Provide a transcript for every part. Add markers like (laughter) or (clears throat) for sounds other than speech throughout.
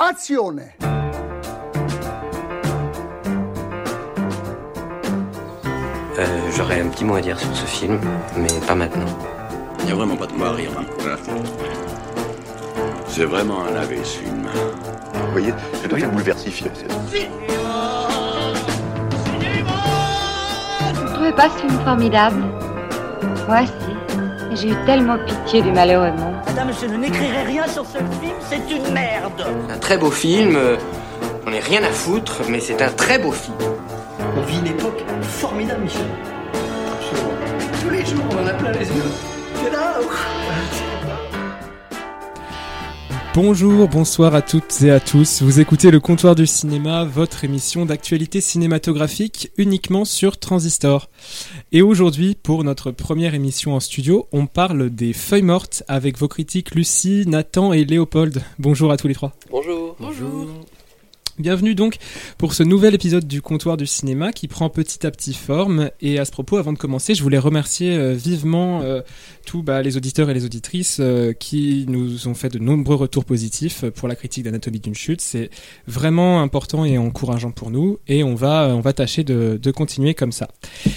Azione Euh, J'aurais un petit mot à dire sur ce film, mais pas maintenant. Il n'y a vraiment pas de quoi à rire. hein. C'est vraiment un lavé ce film. Vous voyez, c'est très bouleversif. Vous ne trouvez pas ce film formidable? Moi, si. J'ai eu tellement pitié du malheureux monde. Madame, je n'écrirai rien sur ce film, c'est une merde. Un très beau film, euh, on n'est rien à foutre, mais c'est un très beau film. On vit une époque formidable, Michel. Absolument. Tous les jours, on en a plein les yeux. C'est là. Bonjour, bonsoir à toutes et à tous. Vous écoutez le comptoir du cinéma, votre émission d'actualité cinématographique uniquement sur Transistor. Et aujourd'hui, pour notre première émission en studio, on parle des feuilles mortes avec vos critiques Lucie, Nathan et Léopold. Bonjour à tous les trois. Bonjour. Bonjour. Bienvenue donc pour ce nouvel épisode du comptoir du cinéma qui prend petit à petit forme. Et à ce propos, avant de commencer, je voulais remercier euh, vivement euh, tous bah, les auditeurs et les auditrices euh, qui nous ont fait de nombreux retours positifs pour la critique d'Anatomie d'une chute. C'est vraiment important et encourageant pour nous et on va, on va tâcher de, continuer comme ça.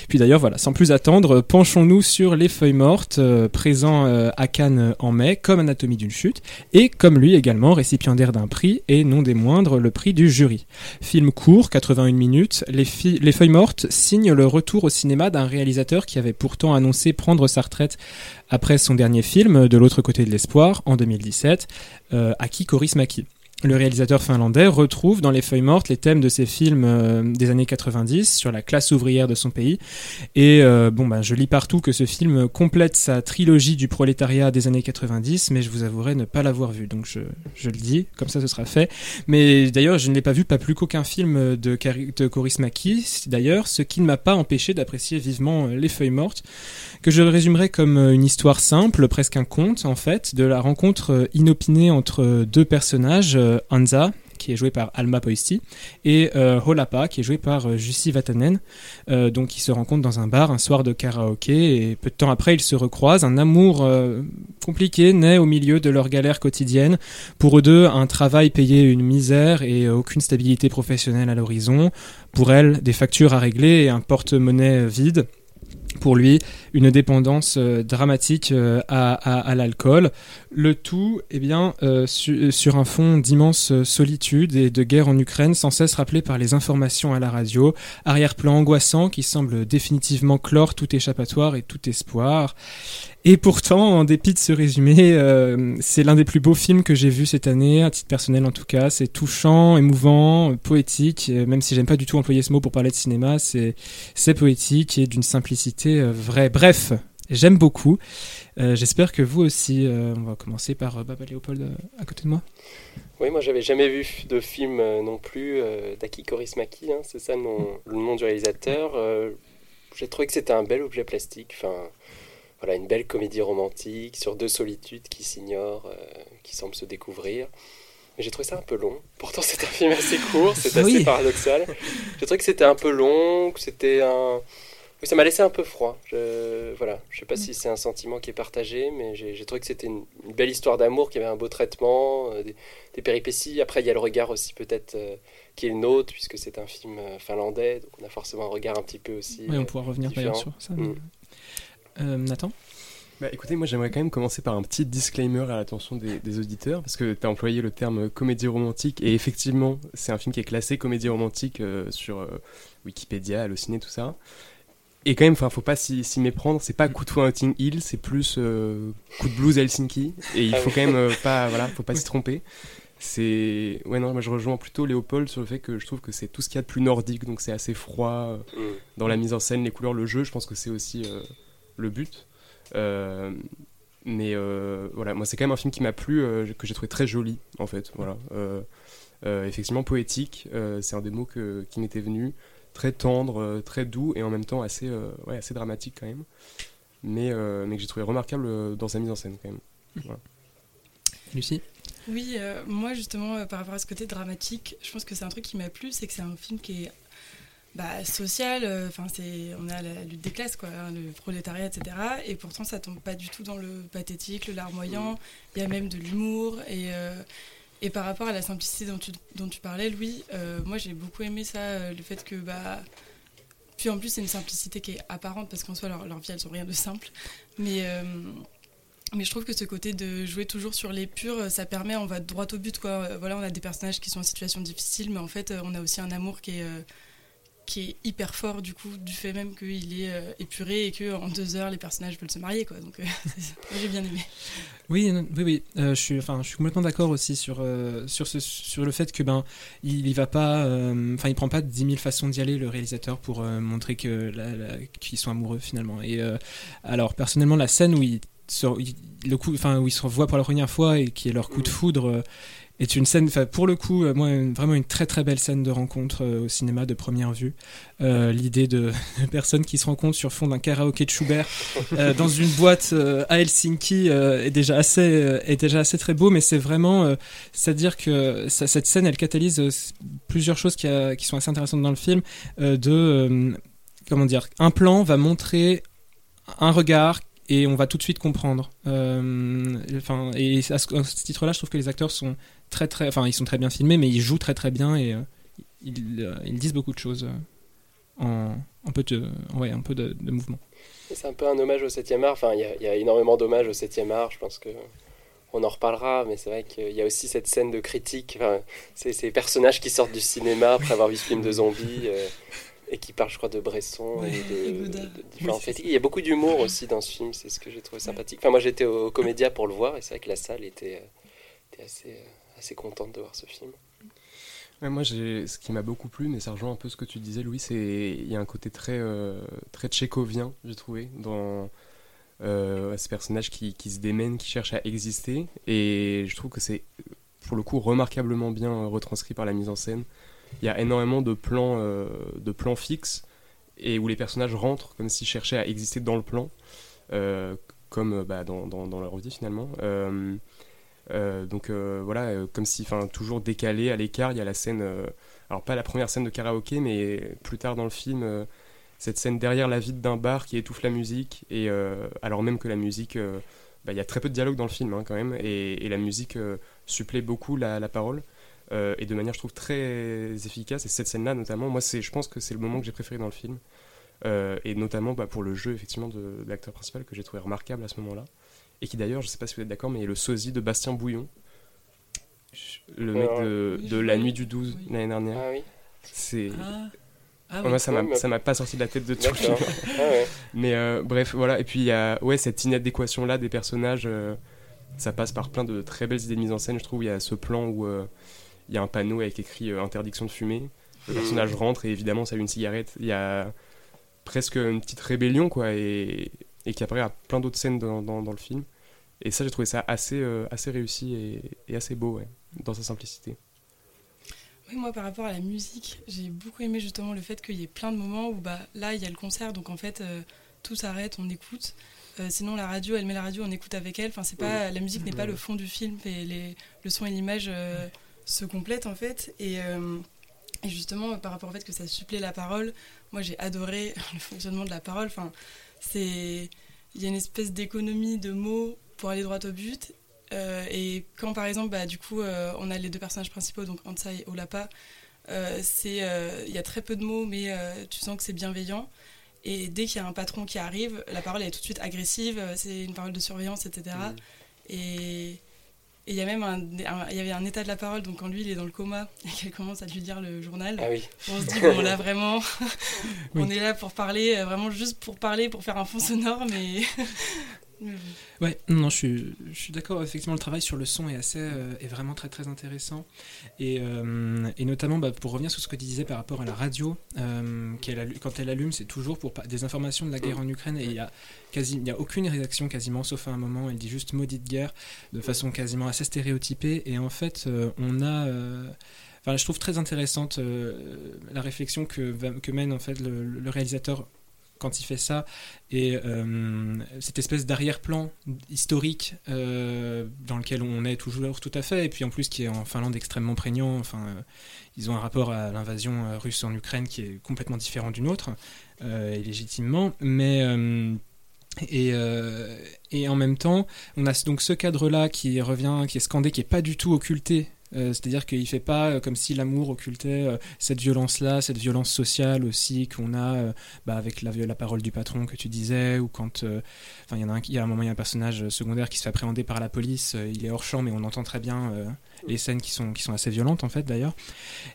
Puis d'ailleurs, voilà, sans plus attendre, penchons-nous sur Les Feuilles Mortes, présent à Cannes en mai, comme Anatomie d'une chute, et comme lui également, récipiendaire d'un prix, et non des moindres, le prix du jury. Film court, 81 minutes, Les, Feuilles Mortes signe le retour au cinéma d'un réalisateur qui avait pourtant annoncé prendre sa retraite après son dernier film, De l'autre côté de l'espoir, en 2017, euh, Aki Kaurismäki. Le réalisateur finlandais retrouve dans Les Feuilles Mortes les thèmes de ses films euh, des années 90 sur la classe ouvrière de son pays. Et euh, bon, bah, je lis partout que ce film complète sa trilogie du prolétariat des années 90, mais je vous avouerai ne pas l'avoir vu. Donc je, le dis, comme ça ce sera fait. Mais d'ailleurs, je ne l'ai pas vu pas plus qu'aucun film de, de Kaurismäki, d'ailleurs, ce qui ne m'a pas empêché d'apprécier vivement euh, Les Feuilles Mortes, que je résumerai comme une histoire simple, presque un conte en fait, de la rencontre inopinée entre deux personnages, Hansa, qui est joué par Alma Poisti, et euh, Holapa, qui est joué par euh, Jussi Vatanen. Euh, donc ils se rencontrent dans un bar un soir de karaoké, et peu de temps après ils se recroisent. Un amour euh, compliqué naît au milieu de leur galère quotidienne. Pour eux deux, un travail payé une misère et euh, aucune stabilité professionnelle à l'horizon. Pour elle, des factures à régler et un porte-monnaie vide. Pour lui, une dépendance euh, dramatique euh, à, l'alcool. Le tout, eh bien, euh, su- sur un fond d'immense solitude et de guerre en Ukraine, sans cesse rappelé par les informations à la radio. Arrière-plan angoissant qui semble définitivement clore tout échappatoire et tout espoir. Et pourtant, en dépit de ce résumé, euh, c'est l'un des plus beaux films que j'ai vu cette année, à titre personnel en tout cas. C'est touchant, émouvant, euh, poétique. euh, Même si j'aime pas du tout employer ce mot pour parler de cinéma, c'est poétique et d'une simplicité vraie. Bref, j'aime beaucoup. J'espère que vous aussi. on va commencer par Baba Léopold à côté de moi. Oui, moi j'avais jamais vu de film non plus d'Aki Kaurismäki, hein, c'est ça le nom, le nom du réalisateur. J'ai trouvé que c'était un bel objet plastique, enfin voilà, une belle comédie romantique sur deux solitudes qui s'ignorent, euh, qui semblent se découvrir. Mais j'ai trouvé ça un peu long. (laughs) Pourtant c'est un film assez court, c'est assez paradoxal. J'ai trouvé que c'était un peu long, que c'était un... Oui, ça m'a laissé un peu froid. Je, voilà, je sais pas si c'est un sentiment qui est partagé, mais j'ai trouvé que c'était une, une belle histoire d'amour, qui avait un beau traitement, euh, des, des péripéties. Après, il y a le regard aussi peut-être euh, qui est le nôtre, puisque c'est un film euh, finlandais, donc on a forcément un regard un petit peu aussi. Oui, on pourra revenir d'ailleurs sur ça. Mm. Euh, Nathan Bah écoutez, moi j'aimerais quand même commencer par un petit disclaimer à l'attention des, des auditeurs, parce que tu as employé le terme comédie romantique, et effectivement, c'est un film qui est classé comédie romantique euh, sur euh, Wikipédia, Allociné, tout ça. Et quand même, enfin, faut pas s'y s'y méprendre, c'est pas coup de Notting Hill, c'est plus euh, coup de blues à Helsinki, et il Ah faut quand même euh, pas, voilà, faut pas (laughs) s'y tromper. C'est. Ouais, non, moi je rejoins plutôt Léopold sur le fait que je trouve que c'est tout ce qu'il y a de plus nordique, donc c'est assez froid euh, Mm. dans la mise en scène, les couleurs, le jeu, je pense que c'est aussi euh, le but. Euh, mais euh, voilà, moi c'est quand même un film qui m'a plu, euh, que j'ai trouvé très joli en fait. Voilà. Euh, euh, effectivement poétique, euh, c'est un des mots que- qui m'était venu. Très tendre, euh, très doux et en même temps assez, euh, ouais, assez dramatique quand même. Mais, euh, mais que j'ai trouvé remarquable dans sa mise en scène quand même. Voilà. Lucie? Oui, euh, moi justement, euh, par rapport à ce côté dramatique, je pense que c'est un truc qui m'a plu, c'est que c'est un film qui est bah, social, euh, enfin c'est, on a la lutte des classes, quoi, hein, le prolétariat, etc. Et pourtant, ça tombe pas du tout dans le pathétique, le larmoyant. Il y a même de l'humour et, euh, Et par rapport à la simplicité dont tu, dont tu parlais, Louis, euh, moi j'ai beaucoup aimé ça, le fait que. Bah, puis en plus, c'est une simplicité qui est apparente parce qu'en soi, leur, leur vie, elles ont rien de simple. Mais, mais je trouve que ce côté de jouer toujours sur les purs, ça permet, on va droit au but. Quoi. Voilà, on a des personnages qui sont en situation difficile, mais en fait, on a aussi un amour qui est. qui est hyper fort du coup du fait même qu'il est euh, épuré et que en deux heures les personnages veulent se marier quoi donc euh, (laughs) j'ai bien aimé Oui, non, oui, oui. Euh, je suis, enfin, je suis complètement d'accord aussi sur euh, sur ce, sur le fait que ben, il, il va pas, euh, enfin, il prend pas 10 000 façons d'y aller le réalisateur pour euh, montrer que qu'ils sont amoureux finalement. Et euh, alors personnellement, la scène où il se, il- le coup, enfin, où ils se revoient pour la première fois et qui est leur coup de foudre. Est une scène, pour le coup, euh, moi, une- vraiment une très très belle scène de rencontre euh, au cinéma de première vue. Euh, L'idée de, (laughs) de personnes qui se rencontrent sur fond d'un karaoké de Schubert euh, (laughs) dans une boîte à Helsinki est déjà assez est déjà assez très beau, mais c'est vraiment, c'est-à-dire que ça- cette scène, elle catalyse plusieurs choses qui, a- qui sont assez intéressantes dans le film. de comment dire, un plan va montrer un regard et on va tout de suite comprendre. Euh, Enfin, et à ce, titre-là, je trouve que les acteurs sont très très, enfin, ils sont très bien filmés, mais ils jouent très très bien et euh, ils, euh, ils disent beaucoup de choses en un peu de, ouais, un peu de, mouvement. C'est un peu un hommage au 7e art. Enfin, il y a, énormément d'hommages au 7e art. Je pense que on en reparlera, mais c'est vrai qu'il y a aussi cette scène de critique. Enfin, ces personnages qui sortent du cinéma après avoir vu ce film de zombies et qui parlent, je crois, de Bresson Ouais, et de, (laughs) différents Oui. Il y a beaucoup d'humour aussi dans ce film. C'est ce que j'ai trouvé sympathique. Enfin, moi, j'étais au Comédia pour le voir et c'est vrai que la salle était, euh, était assez, euh, assez contente de voir ce film. Ouais, moi, ce qui m'a beaucoup plu, mais ça rejoint un peu ce que tu disais, Louis, c'est il y a un côté très euh, très tchécovien, j'ai trouvé, dans euh, ce personnage qui, qui se démène, qui cherche à exister, et je trouve que c'est pour le coup remarquablement bien retranscrit par la mise en scène. Il y a énormément de plans euh, de plans fixes et où les personnages rentrent comme s'ils cherchaient à exister dans le plan, euh, comme bah, dans, dans, leur vie finalement. Euh, donc voilà, comme si, enfin, toujours décalé à l'écart, il y a la scène, alors pas la première scène de karaoké, mais plus tard dans le film, cette scène derrière la vitre d'un bar qui étouffe la musique, et alors même que la musique, bah, il y a très peu de dialogue dans le film hein, quand même, et, la musique euh, supplée beaucoup la parole, euh, et de manière je trouve très efficace, et cette scène-là notamment, moi c'est, je pense que c'est le moment que j'ai préféré dans le film, Euh, et notamment bah, pour le jeu effectivement de, de l'acteur principal que j'ai trouvé remarquable à ce moment-là et qui d'ailleurs, je sais pas si vous êtes d'accord, mais est le sosie de Bastien Bouillon, le mec de, La. Nuit du 12 Oui. l'année dernière. Ah oui, C'est Ah, ah moi ça Ouais, m'a mais- ça m'a pas sorti de la tête de tout le film. (laughs) Ah ouais. Mais euh, bref, voilà. Et puis il y a ouais cette inadéquation là des personnages. euh, ça passe par plein de très belles idées de mise en scène. Je trouve il y a ce plan où euh, il y a un panneau avec écrit euh, interdiction de fumer. Le personnage rentre et évidemment ça une cigarette. Il y a presque une petite rébellion quoi et, et qui apparaît à plein d'autres scènes dans, dans, dans le film. Et ça j'ai trouvé ça assez euh, assez réussi et, et assez beau ouais, dans sa simplicité. Oui, moi, par rapport à la musique, j'ai beaucoup aimé justement le fait qu'il y ait plein de moments où bah, là, il y a le concert, donc en fait, euh, tout s'arrête, on écoute. Euh, sinon, la radio, elle met la radio, on écoute avec elle. Enfin, c'est pas, la musique n'est pas le fond du film et les, le son et l'image euh, se complètent en fait. Et, euh, et justement, par rapport au fait que ça supplée la parole, moi, j'ai adoré (laughs) le fonctionnement de la parole. Enfin, c'est, il y a une espèce d'économie de mots pour aller droit au but euh, et quand par exemple, bah, du coup, euh, on a les deux personnages principaux, donc Ansa et Olapa, c'est, il y a très peu de mots, mais tu sens que c'est bienveillant. Et dès qu'il y a un patron qui arrive, la parole est tout de suite agressive, c'est une parole de surveillance, etc. Et et il y a même un, y avait un état de la parole, donc quand lui il est dans le coma (laughs) et qu'elle commence à lui lire le journal, Ah oui. on se dit bon là (laughs) vraiment, (laughs) on Oui. est là pour parler, euh, vraiment juste pour parler, pour faire un fond sonore, mais. Ouais, non, je suis, d'accord. Effectivement, le travail sur le son est assez, euh, est vraiment très très intéressant. Et, euh, notamment, bah, pour revenir sur ce que tu disais par rapport à la radio, euh, quand elle allume, c'est toujours pour des informations de la guerre en Ukraine. Et il y a quasi, a aucune réaction quasiment, sauf à un moment, elle dit juste maudite guerre, de façon quasiment assez stéréotypée. Et en fait, euh, on a. Enfin, je trouve très intéressante la réflexion que, mène en fait le réalisateur quand il fait ça. Et euh, cette espèce d'arrière-plan historique euh, dans lequel on est toujours tout à fait et puis en plus qui est en Finlande extrêmement prégnant enfin euh, ils ont un rapport à l'invasion russe en Ukraine qui est complètement différent d'une autre et légitimement. Mais et, et en même temps, on a donc ce cadre-là qui revient, qui est scandé, qui est pas du tout occulté C'est-à-dire qu'il fait pas euh, comme si l'amour occultait euh, cette violence-là, cette violence sociale aussi qu'on a euh, bah, avec la, la parole du patron que tu disais, ou quand, euh, il y a un, y a un moment, il y a un personnage secondaire qui se fait appréhender par la police. euh, il est hors champ, mais on entend très bien euh, les scènes qui sont qui sont assez violentes en fait d'ailleurs.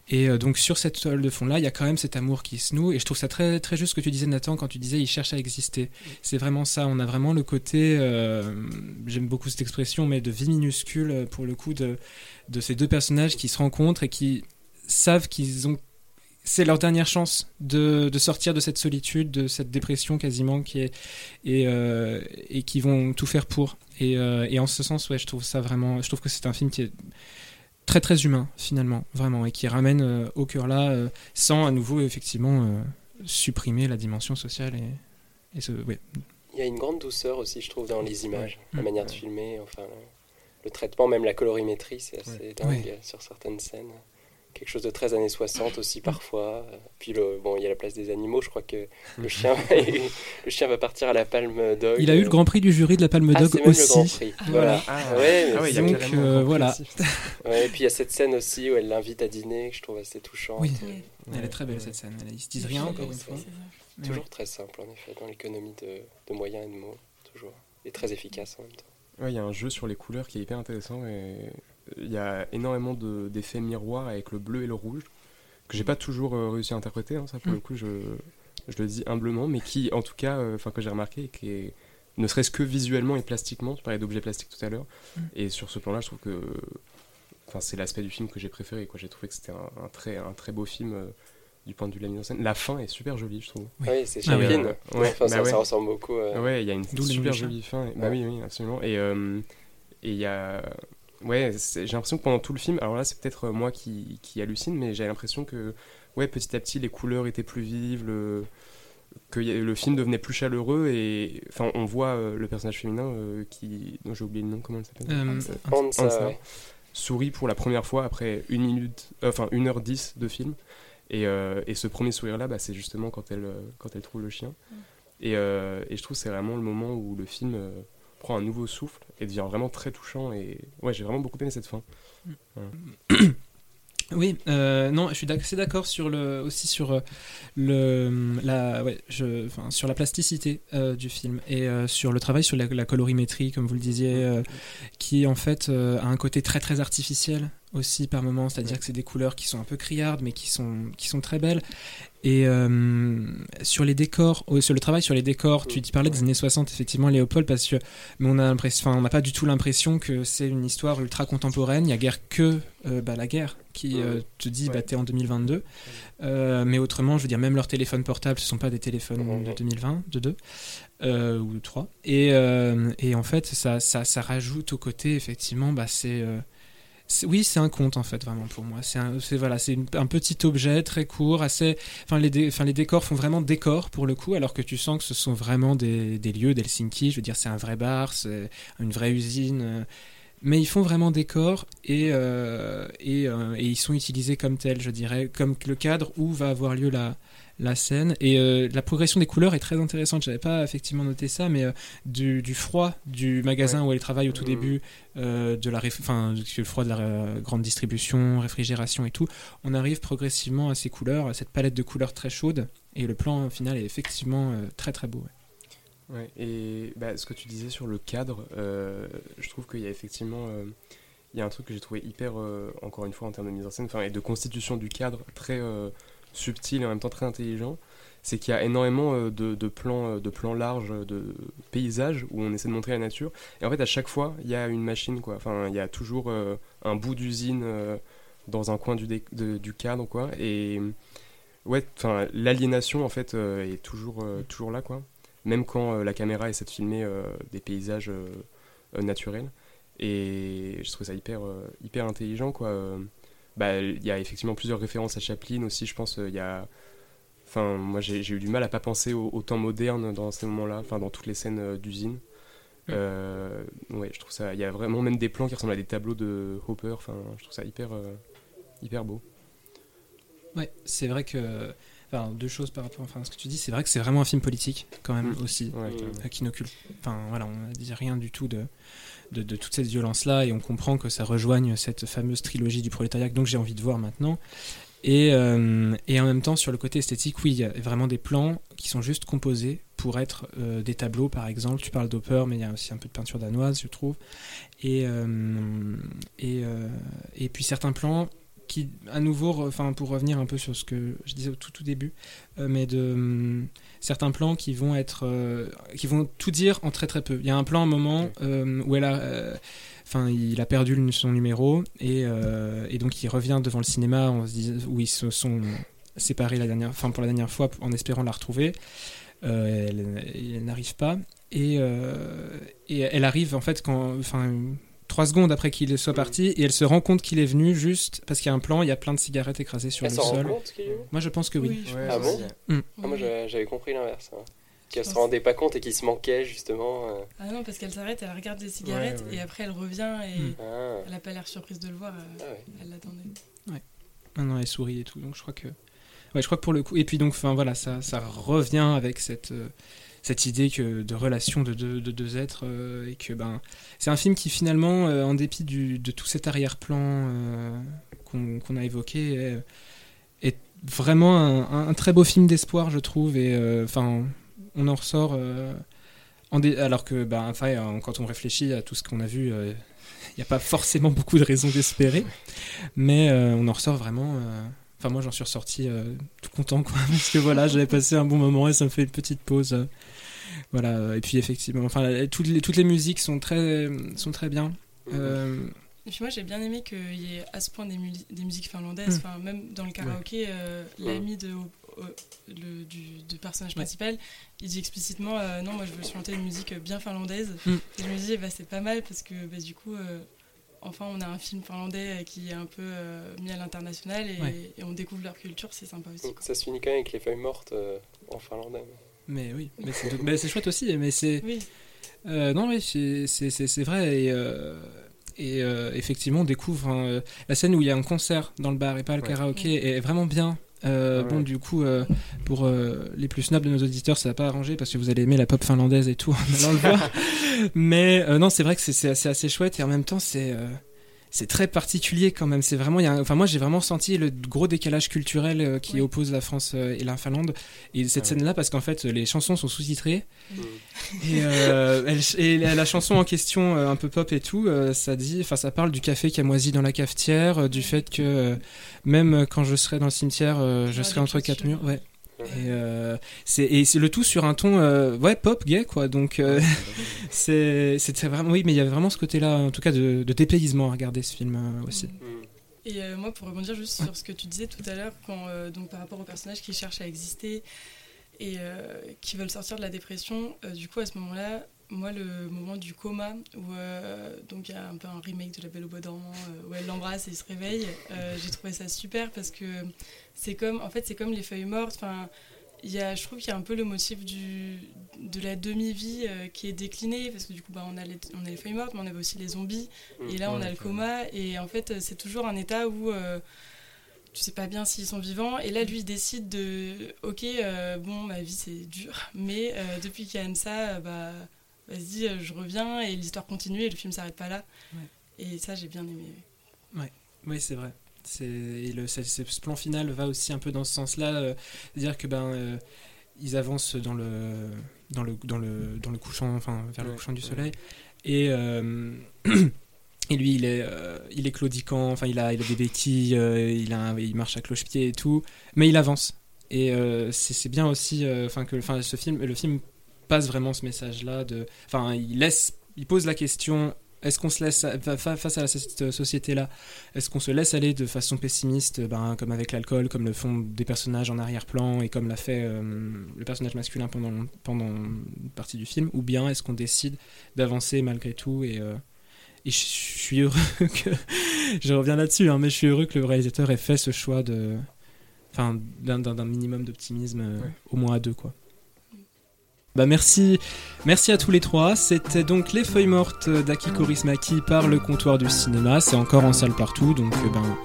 Et euh, donc sur cette toile de fond-là, il y a quand même cet amour qui se noue. Et je trouve ça très très juste ce que tu disais Nathan quand tu disais il cherche à exister. C'est vraiment ça. On a vraiment le côté, euh, j'aime beaucoup cette expression, mais de vie minuscule euh, pour le coup de de ces deux personnages qui se rencontrent et qui savent qu'ils ont c'est leur dernière chance de, de sortir de cette solitude, de cette dépression quasiment qui est et, et qui vont tout faire pour. Et, euh, et en ce sens, ouais, je trouve ça vraiment, je trouve que c'est un film qui est très très humain finalement, vraiment, et qui ramène euh, au cœur là, euh, sans à nouveau effectivement supprimer la dimension sociale et, et ce, ouais. Il y a une grande douceur aussi, je trouve, dans les images, la Mm. manière de filmer, enfin, le traitement, même la colorimétrie, c'est assez Ouais. dingue sur certaines scènes. Quelque chose de très années 60 aussi parfois. Euh, Puis le, bon, il y a la place des animaux, je crois que (laughs) le chien, le chien va partir à la Palme Dog. Il a eu le Grand Prix du jury de la Palme Ah, Dog c'est même le Grand aussi. Prix. Ah, voilà. Ah, Ouais, ah ouais, donc, euh, grand voilà. aussi. (laughs) Ouais, et puis il y a cette scène aussi où elle l'invite à dîner, que je trouve assez touchante. Oui. Ouais. Elle est très belle cette scène. Ils se disent rien encore une fois. Toujours très simple en effet, dans l'économie de, de moyens et de mots, toujours. Et très efficace en même temps. Ouais, il y a un jeu sur les couleurs qui est hyper intéressant et il y a énormément de- d'effets miroirs avec le bleu et le rouge que j'ai pas toujours euh, réussi à interpréter, hein, ça pour Mm. le coup je, je le dis humblement, mais qui en tout cas, euh, enfin que j'ai remarqué qui est ne serait-ce que visuellement et plastiquement, tu parlais d'objets plastiques tout à l'heure, Mm. et sur ce plan-là je trouve que enfin c'est l'aspect du film que j'ai préféré, quoi. j'ai trouvé que c'était un, un très, un très beau film euh, du point de vue de la mise en scène. La fin est super jolie je trouve. Oui. Oui, c'est Ah ouais. Ouais, Enfin, bah ça, ouais. ça ressemble beaucoup. à- Ouais, il y a une super jolie fin. et- Bah oui, oui, absolument. Et euh, et il y a. Ouais, j'ai l'impression que pendant tout le film, alors là c'est peut-être euh, moi qui, qui hallucine, mais j'ai l'impression que ouais, petit à petit les couleurs étaient plus vives, le, que le film devenait plus chaleureux et enfin on voit euh, le personnage féminin euh, qui dont j'ai oublié le nom comment elle s'appelle? Euh, ouais. sourit pour la première fois après une minute euh, enfin une heure dix de film. Et, euh, et ce premier sourire là bah, c'est justement quand elle quand elle trouve le chien. Et, euh, et je trouve que c'est vraiment le moment où le film euh, un nouveau souffle et devient vraiment très touchant et ouais j'ai vraiment beaucoup aimé cette fin. Oui, euh, non, je suis assez d'accord sur le, aussi sur euh, le, la, ouais, sur la plasticité euh, du film et sur le travail sur la, la colorimétrie, comme vous le disiez, qui en fait a un côté très très artificiel aussi par moments, c'est-à-dire Ouais. que c'est des couleurs qui sont un peu criardes mais qui sont qui sont très belles. Et euh, sur les décors, euh, sur le travail sur les décors, tu tu parlais des années 60 effectivement, Léopold, parce que mais on n'a pas du tout l'impression que c'est une histoire ultra contemporaine. Il y a guère que euh, bah, la guerre qui euh, te dit bah Ouais. t'es en 2022. Euh, mais autrement, je veux dire, même leurs téléphones portables, ce sont pas des téléphones Ouais, de ouais. 2020, de 2 euh, ou de 3. Et, et en fait, ça, ça, ça rajoute au côté, effectivement, bah, c'est. Oui, c'est un conte en fait, vraiment pour moi. C'est un, voilà, c'est un petit objet très court, assez. Enfin les, décors font vraiment décor pour le coup, alors que tu sens que ce sont vraiment des, des lieux d'Helsinki. Je veux dire, c'est un vrai bar, c'est une vraie usine. euh, mais ils font vraiment décor et, euh, et, euh, et ils sont utilisés comme tels, je dirais, comme le cadre où va avoir lieu la, la scène. Et euh, la progression des couleurs est très intéressante. J'avais pas effectivement noté ça, mais euh, du, du froid du magasin où elle travaille au tout Mhm. début, euh, de la, enfin, du froid de la euh, grande distribution, réfrigération et tout, on arrive progressivement à ces couleurs, à cette palette de couleurs très chaude. Et le plan final est effectivement euh, très très beau. ouais. Ouais, et bah, ce que tu disais sur le cadre, euh, je trouve qu'il y a effectivement euh, il y a un truc que j'ai trouvé hyper, euh, encore une fois en termes de mise en scène, enfin, et de constitution du cadre très euh, subtil et en même temps très intelligent. C'est qu'il y a énormément euh, de, plans, euh, de plans larges, de paysages où on essaie de montrer la nature. Et en fait, à chaque fois, il y a une machine, quoi. Enfin, il y a toujours euh, un bout d'usine euh, dans un coin du, cadre, quoi. Et ouais, enfin, l'aliénation en fait euh, est toujours, euh, toujours là, quoi même quand euh, la caméra essaie de filmer euh, des paysages euh, euh, naturels. Et je trouve ça hyper, euh, hyper intelligent. quoi. Bah, Il y a effectivement plusieurs références à Chaplin aussi, je pense. euh, Il y a... Enfin, moi j'ai eu du mal à pas penser au, au temps moderne dans ces moments-là, enfin dans toutes les scènes euh, d'usine. Euh, ouais, je trouve ça. Il y a vraiment même des plans qui ressemblent à des tableaux de Hopper. Enfin, je trouve ça hyper, euh, hyper beau. Ouais, c'est vrai que Enfin, deux choses par rapport enfin, à ce que tu dis. C'est vrai que c'est vraiment un film politique, quand même, Mm. aussi. Ouais, Mm. euh, qui n'occulte. Enfin, voilà, on ne dit rien du tout de, de, de toute cette violence-là. Et on comprend que ça rejoigne cette fameuse trilogie du prolétariat, que donc j'ai envie de voir maintenant. Et, euh, et en même temps, sur le côté esthétique, oui, il y a vraiment des plans qui sont juste composés pour être euh, des tableaux, par exemple. Tu parles d'Hopper, mais il y a aussi un peu de peinture danoise, je trouve. Et, euh, et, euh, et puis certains plans qui, à nouveau, enfin, pour revenir un peu sur ce que je disais au tout, tout début, euh, mais de hum, certains plans qui vont être, euh, qui vont tout dire en très très peu. Il y a un plan, un moment euh, où elle a, enfin, il a perdu son numéro et, et donc il revient devant le cinéma se où ils se sont séparés la dernière, enfin pour la dernière fois en espérant la retrouver. Elle, elle n'arrive pas et, et elle arrive en fait quand, enfin trois secondes après qu'il soit parti et elle se rend compte qu'il est venu juste parce qu'il y a un plan, il y a plein de cigarettes écrasées sur Elle le s'en rend sol. compte qu'il est venu Moi je pense que oui. Oui, je Ouais, Ah bon Mm. Ah, moi j'avais compris l'inverse. hein. Qu'elle se rendait pas compte et qu'il se manquait justement. euh. Ah non, parce qu'elle s'arrête, elle regarde les cigarettes Ouais, ouais. et après elle revient et Mm. Ah, elle a pas l'air surprise de le voir. euh, ah ouais. Elle l'attendait. Ah non, elle sourit et tout. Donc je crois que, ouais, je crois que pour le coup. Et puis donc, enfin voilà, ça, ça revient avec cette euh, cette idée que de relation de deux, de deux êtres euh, et que ben c'est un film qui finalement, euh, en dépit du, de tout cet arrière-plan euh, qu'on a évoqué, est, est vraiment un, un très beau film d'espoir, je trouve. Et enfin, on en ressort. en alors que, ben, enfin, quand on réfléchit à tout ce qu'on a vu, (laughs) il n'y a pas forcément beaucoup de raisons d'espérer. Mais euh, on en ressort vraiment. euh, Enfin, moi, j'en suis ressorti euh, content, quoi. (laughs) Parce que voilà, j'avais passé un bon moment et ça me fait une petite pause. euh, voilà. Et puis, effectivement, enfin, toutes les, toutes les musiques sont très, sont très bien. Euh, Et puis moi j'ai bien aimé qu'il y ait à ce point des, muli- des musiques finlandaises, Mm. enfin même dans le karaoké, euh, l'ami de, le- du, du personnage Ouais. principal, il dit explicitement euh, non moi je veux chanter une musique bien finlandaise. Mm. Et je me dis bah, c'est pas mal parce que bah, du coup euh, enfin on a un film finlandais euh, qui est un peu euh, mis à l'international et, Ouais. et on découvre leur culture, c'est sympa aussi. quoi. Ça se finit quand même avec les feuilles mortes euh, en finlandais. mais oui, mais c'est mais c'est chouette aussi. Mais c'est. Oui, Euh, non, oui, c'est- c'est vrai. Et, euh, et euh, effectivement, on découvre hein, la scène où il y a un concert dans le bar et pas le Ouais. karaoké est vraiment bien. Euh, Ouais. Bon, du coup, euh, pour euh, les plus snobs de nos auditeurs, ça va pas arranger parce que vous allez aimer la pop finlandaise et tout en allant le voir. (laughs) Mais euh, non, c'est vrai que c'est- c'est assez, assez chouette et en même temps, c'est euh, c'est très particulier quand même. C'est vraiment, il y a un- enfin moi j'ai vraiment senti le gros décalage culturel euh, qui Oui. oppose la France euh, et la Finlande. Et cette Ouais. scène-là, parce qu'en fait les chansons sont sous-titrées Mm. et, euh, (laughs) elle- et la, la chanson en question, euh, un peu pop et tout, euh, ça dit, enfin ça parle du café qui a moisi dans la cafetière, euh, du fait que euh, même quand je serai dans le cimetière, euh, je Ouais, serai entre quatre murs. Ouais. Et euh, c'est et c'est le tout sur un ton euh, ouais pop gay quoi. Donc euh, (laughs) c'est vraiment oui mais il y avait vraiment ce côté là en tout cas de, de dépaysement à regarder ce film euh, aussi. Mm. Et euh, moi, pour rebondir juste sur ce que tu disais tout à l'heure, quand euh, donc par rapport aux personnages qui cherchent à exister et euh, qui veulent sortir de la dépression, euh, du coup à ce moment-là, moi le moment du coma où euh, donc il y a un peu un remake de La Belle au bois dormant euh, où elle l'embrasse et il se réveille, euh, j'ai trouvé ça super parce que c'est comme en fait c'est comme les feuilles mortes. Enfin, y a, je trouve qu'il y a un peu le motif du, de la demi-vie euh, qui est décliné parce que du coup bah, on, a les, on a les feuilles mortes mais on avait aussi les zombies Mm. et là, on a le coma, et en fait, c'est toujours un état où tu sais pas bien s'ils sont vivants. Et là, lui, il décide de Ok, euh, bon, ma vie c'est dur, mais euh, depuis qu'il y a ça, bah, vas-y, euh, je reviens, et l'histoire continue, et le film s'arrête pas là. Et ça, j'ai bien aimé. Oui, c'est vrai. Et le ce plan final va aussi un peu dans ce sens-là, euh, dire que ben euh, ils avancent dans le dans le dans le dans le couchant, enfin vers le Ouais, couchant du ouais. soleil, et euh, (clears throat) et lui il est euh, il est claudiquant, enfin il a il a des béquilles, euh, il a un- il marche à cloche-pied et tout, mais il avance. Et euh, c'est bien aussi, euh, enfin que enfin ce film le film passe vraiment ce message-là de, enfin il laisse il pose la question est-ce qu'on se laisse fa- fa- face à cette société-là est-ce qu'on se laisse aller de façon pessimiste, ben, comme avec l'alcool, comme le font des personnages en arrière-plan et comme l'a fait euh, le personnage masculin pendant, pendant une partie du film Ou bien est-ce qu'on décide d'avancer malgré tout et, euh, et je suis heureux (laughs) que. je reviens là-dessus, hein, mais je suis heureux que le réalisateur ait fait ce choix de. Enfin, d'un- minimum d'optimisme, euh, Ouais. au moins à deux, quoi. Bah merci, merci à tous les trois. C'était donc Les Feuilles Mortes d'Aki Kaurismäki par le comptoir du cinéma. C'est encore en salle partout, donc euh, ben,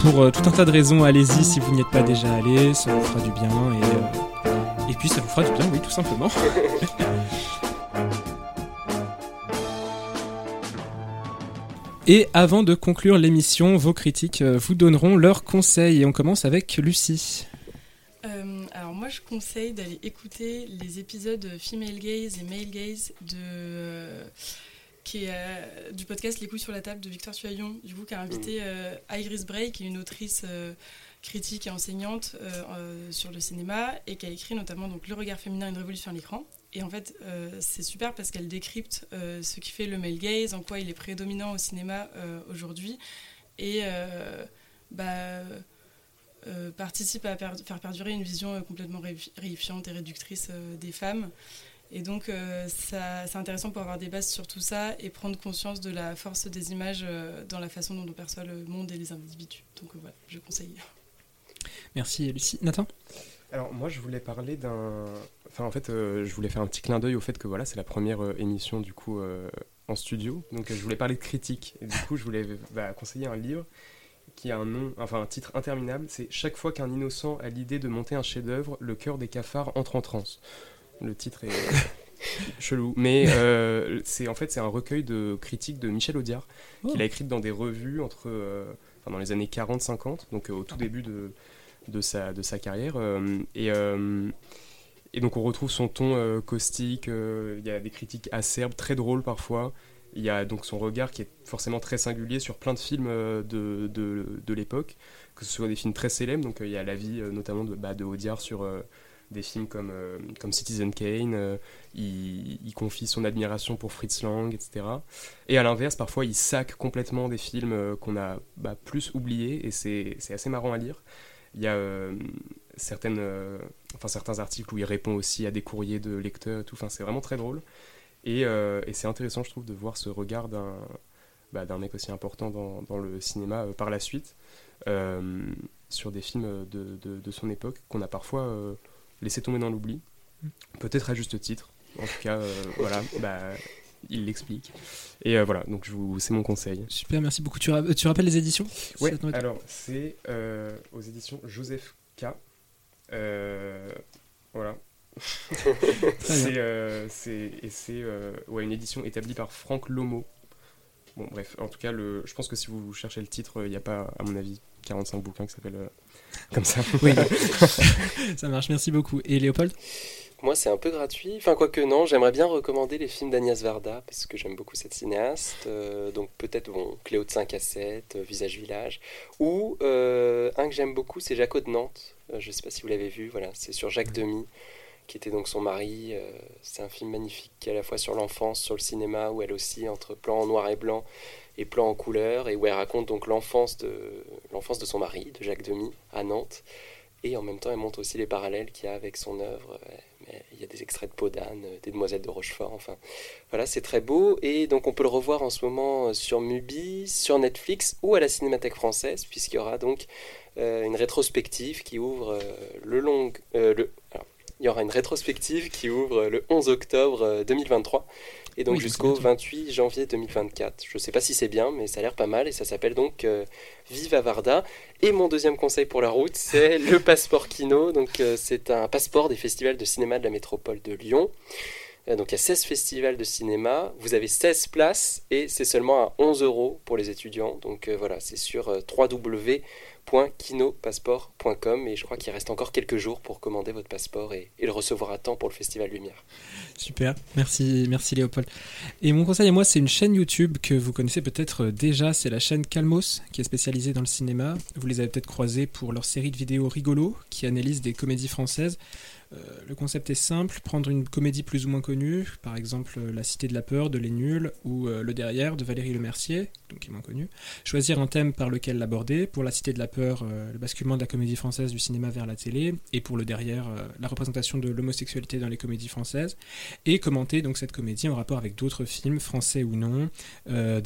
pour euh, tout un tas de raisons, allez-y si vous n'y êtes pas déjà allé, ça vous fera du bien. Et, euh, et puis ça vous fera du bien, oui, tout simplement. (laughs) Et avant de conclure l'émission, vos critiques vous donneront leurs conseils. Et on commence avec Lucie. Moi je conseille d'aller écouter les épisodes Female Gaze et Male Gaze de, euh, qui est, euh, du podcast Les couilles sur la table de Victor Suaillon, du coup qui a invité euh, Iris Bray qui est une autrice euh, critique et enseignante sur le cinéma et qui a écrit notamment donc Le regard féminin, une révolution à l'écran. Et en fait, c'est super parce qu'elle décrypte ce qui fait le male gaze, en quoi il est prédominant au cinéma aujourd'hui, et bah, euh, participe à per- faire perdurer une vision euh, complètement réifiante et réductrice euh, des femmes. Et donc, euh, ça- c'est intéressant pour avoir des bases sur tout ça et prendre conscience de la force des images euh, dans la façon dont on perçoit le monde et les individus. Donc euh, voilà, je conseille. Merci Lucie. Nathan? Alors moi je voulais parler d'un... Enfin en fait euh, je voulais faire un petit clin d'œil au fait que voilà c'est la première euh, émission du coup euh, en studio. Donc euh, je voulais parler de critique. Et du coup je voulais bah, conseiller un livre qui a un nom, enfin un titre interminable. C'est Chaque fois qu'un innocent a l'idée de monter un chef-d'œuvre, le cœur des cafards entre en transe. Le titre est (laughs) chelou. Mais euh, c'est en fait c'est un recueil de critiques de Michel Audiard qu'il a écrite dans des revues entre... euh, enfin, dans les années 40-50, donc euh, au tout début de, de sa, de sa carrière. et, et donc on retrouve son ton euh, caustique, euh, il y a des critiques acerbes, très drôles parfois. Il y a donc son regard qui est forcément très singulier sur plein de films euh, de, de, l'époque, que ce soit des films très célèbres, donc euh, il y a l'avis euh, notamment de, bah, de Audiard sur des films comme, comme Citizen Kane, il, confie son admiration pour Fritz Lang, etc. Et à l'inverse, parfois il sac complètement des films qu'on a bah, plus oubliés, et c'est assez marrant à lire. Il y a certaines, enfin, certains articles où il répond aussi à des courriers de lecteurs tout. Enfin, c'est vraiment très drôle. Et, euh, et c'est intéressant, je trouve, de voir ce regard d'un bah, mec aussi important dans, dans le cinéma euh, par la suite euh, sur des films de, de, de son époque qu'on a parfois laissé tomber dans l'oubli. Peut-être à juste titre. En tout cas, (laughs) voilà, bah, il l'explique. Et euh, voilà, donc c'est mon conseil. Super, merci beaucoup. Tu, ra- tu rappelles les éditions met- alors c'est euh, aux éditions Joseph K. Euh. (laughs) c'est, euh, c'est- et c'est euh, ouais, une édition établie par Franck Lomo. Bon, bref, en tout cas, le, je pense que si vous cherchez le titre, il n'y a pas, à mon avis, 45 bouquins qui s'appellent euh, comme ça. Oui. (laughs) ça marche, merci beaucoup. Et Léopold? Moi, c'est un peu gratuit. Enfin, quoique non, j'aimerais bien recommander les films d'Agnès Varda, parce que j'aime beaucoup cette cinéaste. Euh, donc, peut-être bon, Cléo de 5 à 7, euh, Visage Village. Ou euh, un que j'aime beaucoup, c'est Jaco de Nantes. Euh, je ne sais pas si vous l'avez vu, voilà, c'est sur Jacques Demy, qui était donc son mari. Euh, c'est un film magnifique, qui est à la fois sur l'enfance, sur le cinéma, où elle aussi, entre plans en noir et blanc et plans en couleur, et où elle raconte donc l'enfance de, l'enfance de son mari, de Jacques Demy, à Nantes. Et en même temps, elle montre aussi les parallèles qu'il y a avec son œuvre. Euh, Il y a des extraits de peau d'âne, euh, des demoiselles de Rochefort, enfin. Voilà, c'est très beau. Et donc, on peut le revoir en ce moment sur Mubi, sur Netflix ou à la Cinémathèque française, puisqu'il y aura donc une rétrospective qui ouvre le long. le, alors, il y aura une rétrospective qui ouvre euh, le 11 octobre euh, 2023 et donc Oui, jusqu'au bientôt. 28 janvier 2024. Je sais pas si c'est bien, mais ça a l'air pas mal et ça s'appelle donc euh, Viva Varda. Et mon deuxième conseil pour la route, c'est (laughs) le passeport Kino. Donc euh, c'est un passeport des festivals de cinéma de la métropole de Lyon. Euh, donc il y a 16 festivals de cinéma, vous avez 16 places et c'est seulement à 11 euros pour les étudiants. Donc euh, voilà, c'est sur euh, www.kinopassport.com et je crois qu'il reste encore quelques jours pour commander votre passeport et, le recevoir à temps pour le Festival Lumière. Super, merci, merci Léopold. Et mon conseil à moi, c'est une chaîne YouTube que vous connaissez peut-être déjà, c'est la chaîne Calmos, qui est spécialisée dans le cinéma. Vous les avez peut-être croisés pour leur série de vidéos rigolo, qui analysent des comédies françaises. Euh, le concept est simple, prendre une comédie plus ou moins connue, par exemple La Cité de la Peur de Les Nuls ou euh, Le Derrière de Valérie Lemercier, qui est connu. Choisir un thème par lequel l'aborder. Pour La Cité de la Peur, euh, le basculement de la comédie française du cinéma vers la télé. Et pour le derrière, euh, la représentation de l'homosexualité dans les comédies françaises. Et commenter donc cette comédie en rapport avec d'autres films, français ou non, euh,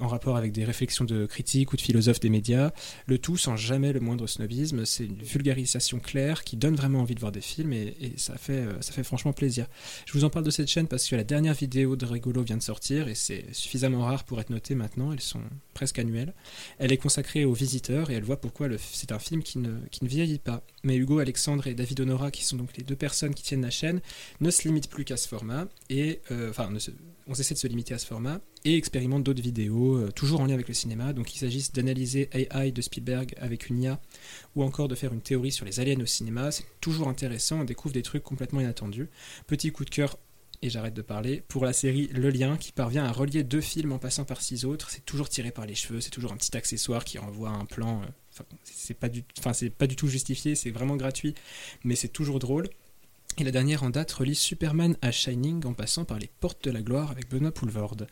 en rapport avec des réflexions de critiques ou de philosophes des médias. Le tout sans jamais le moindre snobisme. C'est une vulgarisation claire qui donne vraiment envie de voir des films et, ça, fait, ça fait franchement plaisir. Je vous en parle de cette chaîne parce que la dernière vidéo de Rigolo vient de sortir et c'est suffisamment rare pour être noté maintenant. Elles sont presque annuelles. Elle est consacrée aux visiteurs et elle voit pourquoi c'est un film qui ne, vieillit pas. Mais Hugo, Alexandre et David Honora, qui sont donc les deux personnes qui tiennent la chaîne, ne se limitent plus qu'à ce format et euh, enfin, on essaie de se limiter à ce format et expérimente d'autres vidéos, euh, toujours en lien avec le cinéma. Donc il s'agisse d'analyser AI de Spielberg avec une IA ou encore de faire une théorie sur les aliens au cinéma. C'est toujours intéressant, on découvre des trucs complètement inattendus. Petit coup de cœur, et j'arrête de parler, pour la série Le Lien, qui parvient à relier deux films en passant par six autres. C'est toujours tiré par les cheveux, c'est toujours un petit accessoire qui renvoie à un plan. euh, Enfin, c'est pas, du, pas du tout justifié, c'est vraiment gratuit, mais c'est toujours drôle. Et la dernière en date relie Superman à Shining en passant par les portes de la gloire avec Benoît Poulvorde.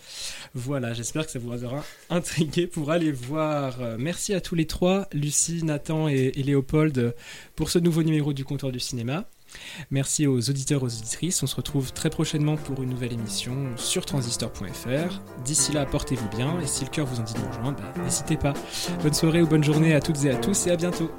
Voilà, j'espère que ça vous aura intrigué pour aller voir. Merci à tous les trois, Lucie, Nathan et, et Léopold, pour ce nouveau numéro du comptoir du cinéma. Merci aux auditeurs, aux auditrices. On se retrouve très prochainement pour une nouvelle émission sur transistor.fr. D'ici là, portez-vous bien et si le cœur vous en dit de rejoindre, bah, n'hésitez pas. Bonne soirée ou bonne journée à toutes et à tous et à bientôt.